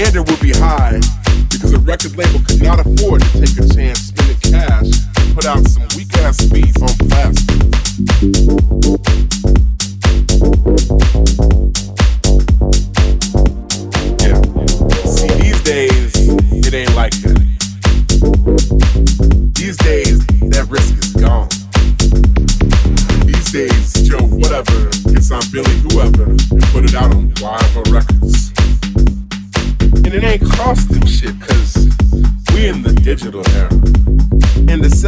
standard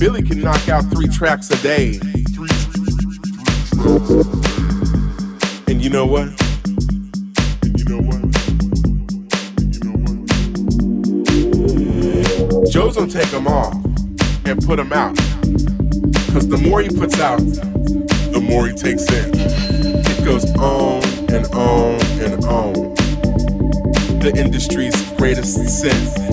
Billy can knock out three tracks a day. And you know what? You know what? You know what? Joe's gonna take them all and put them out. Cause the more he puts out, the more he takes in. It goes on and on and on. The industry's greatest sin.